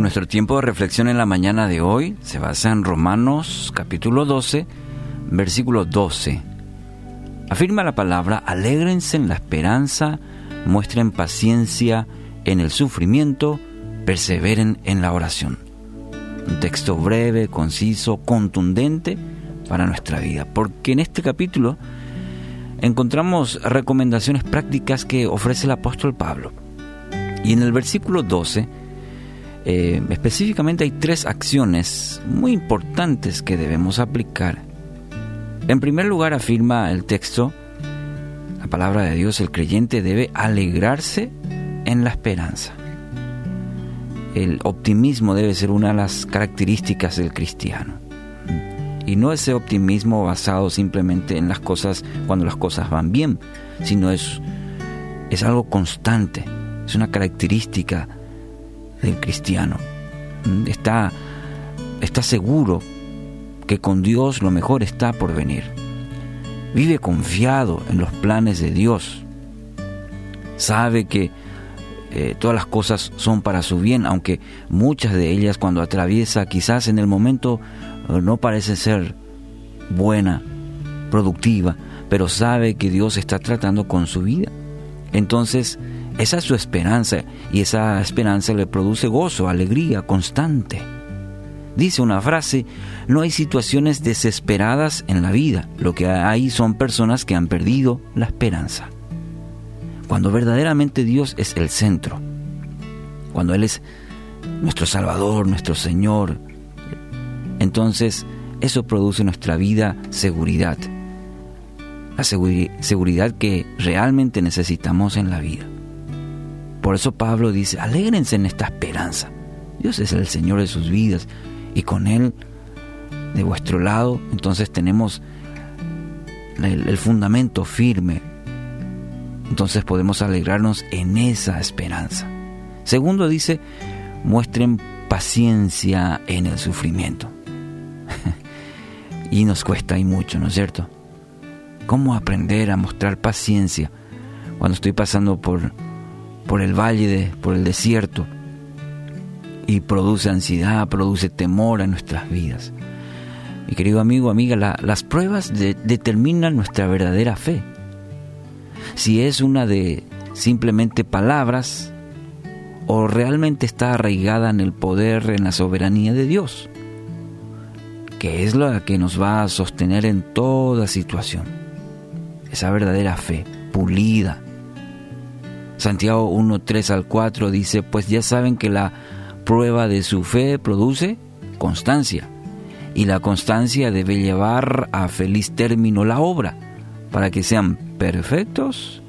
nuestro tiempo de reflexión en la mañana de hoy se basa en Romanos capítulo 12, versículo 12. Afirma la palabra, alégrense en la esperanza, muestren paciencia en el sufrimiento, perseveren en la oración. Un texto breve, conciso, contundente para nuestra vida, porque en este capítulo encontramos recomendaciones prácticas que ofrece el apóstol Pablo. Y en el versículo 12, eh, específicamente hay tres acciones muy importantes que debemos aplicar. En primer lugar afirma el texto, la palabra de Dios, el creyente debe alegrarse en la esperanza. El optimismo debe ser una de las características del cristiano. Y no ese optimismo basado simplemente en las cosas cuando las cosas van bien, sino es, es algo constante, es una característica del cristiano. Mm, está, está seguro que con Dios lo mejor está por venir. Vive confiado en los planes de Dios. Sabe que eh, todas las cosas son para su bien, aunque muchas de ellas cuando atraviesa quizás en el momento eh, no parece ser buena, productiva, pero sabe que Dios está tratando con su vida. Entonces, esa es su esperanza y esa esperanza le produce gozo, alegría constante. Dice una frase, no hay situaciones desesperadas en la vida, lo que hay son personas que han perdido la esperanza. Cuando verdaderamente Dios es el centro, cuando Él es nuestro Salvador, nuestro Señor, entonces eso produce en nuestra vida seguridad, la seguridad que realmente necesitamos en la vida. Por eso Pablo dice, alégrense en esta esperanza. Dios es el Señor de sus vidas y con Él de vuestro lado, entonces tenemos el, fundamento firme. Entonces podemos alegrarnos en esa esperanza. Segundo dice, muestren paciencia en el sufrimiento. y nos cuesta y mucho, ¿no es cierto? ¿Cómo aprender a mostrar paciencia cuando estoy pasando por por el valle, de, por el desierto, y produce ansiedad, produce temor en nuestras vidas. Mi querido amigo, amiga, las pruebas determinan nuestra verdadera fe. Si es una de simplemente palabras o realmente está arraigada en el poder, en la soberanía de Dios, que es la que nos va a sostener en toda situación. Esa verdadera fe, pulida, Santiago 1, 3 al 4 dice, pues ya saben que la prueba de su fe produce constancia, y la constancia debe llevar a feliz término la obra, para que sean perfectos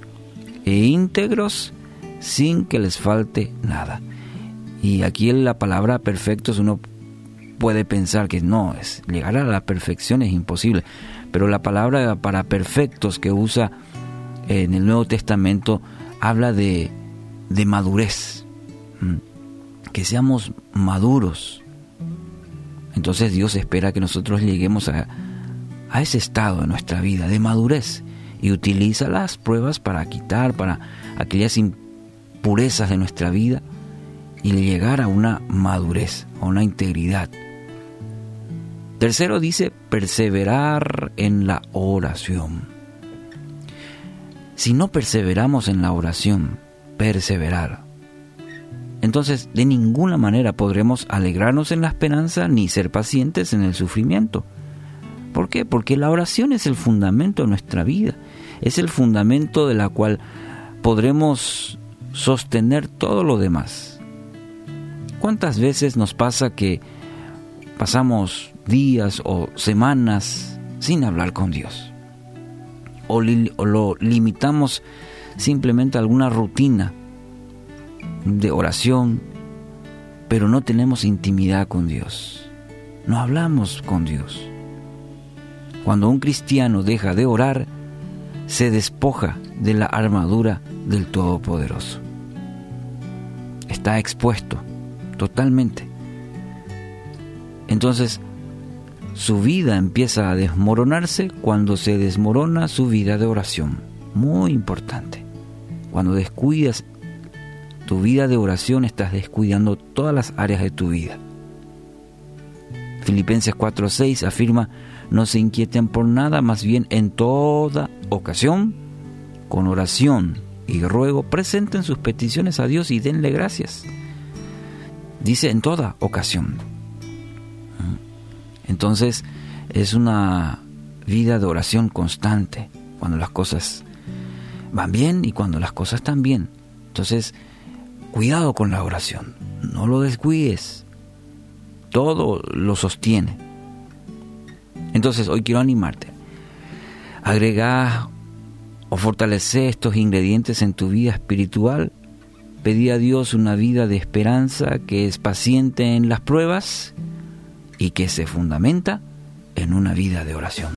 e íntegros sin que les falte nada. Y aquí en la palabra perfectos uno puede pensar que no, es llegar a la perfección es imposible, pero la palabra para perfectos que usa en el Nuevo Testamento habla de, de madurez, que seamos maduros. Entonces Dios espera que nosotros lleguemos a, a ese estado de nuestra vida de madurez y utiliza las pruebas para quitar, para aquellas impurezas de nuestra vida y llegar a una madurez, a una integridad. Tercero dice perseverar en la oración. Si no perseveramos en la oración, perseverar, entonces de ninguna manera podremos alegrarnos en la esperanza ni ser pacientes en el sufrimiento. ¿Por qué? Porque la oración es el fundamento de nuestra vida, es el fundamento de la cual podremos sostener todo lo demás. ¿Cuántas veces nos pasa que pasamos días o semanas sin hablar con Dios? O, lo limitamos simplemente a alguna rutina de oración, pero no tenemos intimidad con Dios. No hablamos con Dios. Cuando un cristiano deja de orar, se despoja de la armadura del Todopoderoso. Está expuesto totalmente. Entonces, su vida empieza a desmoronarse cuando se desmorona su vida de oración. Muy importante. Cuando descuidas tu vida de oración estás descuidando todas las áreas de tu vida. Filipenses 4:6 afirma, no se inquieten por nada, más bien en toda ocasión, con oración y ruego, presenten sus peticiones a Dios y denle gracias. Dice en toda ocasión. Entonces es una vida de oración constante, cuando las cosas van bien y cuando las cosas están bien. Entonces, cuidado con la oración, no lo descuides, todo lo sostiene. Entonces, hoy quiero animarte. Agrega o fortalece estos ingredientes en tu vida espiritual. Pedí a Dios una vida de esperanza que es paciente en las pruebas y que se fundamenta en una vida de oración.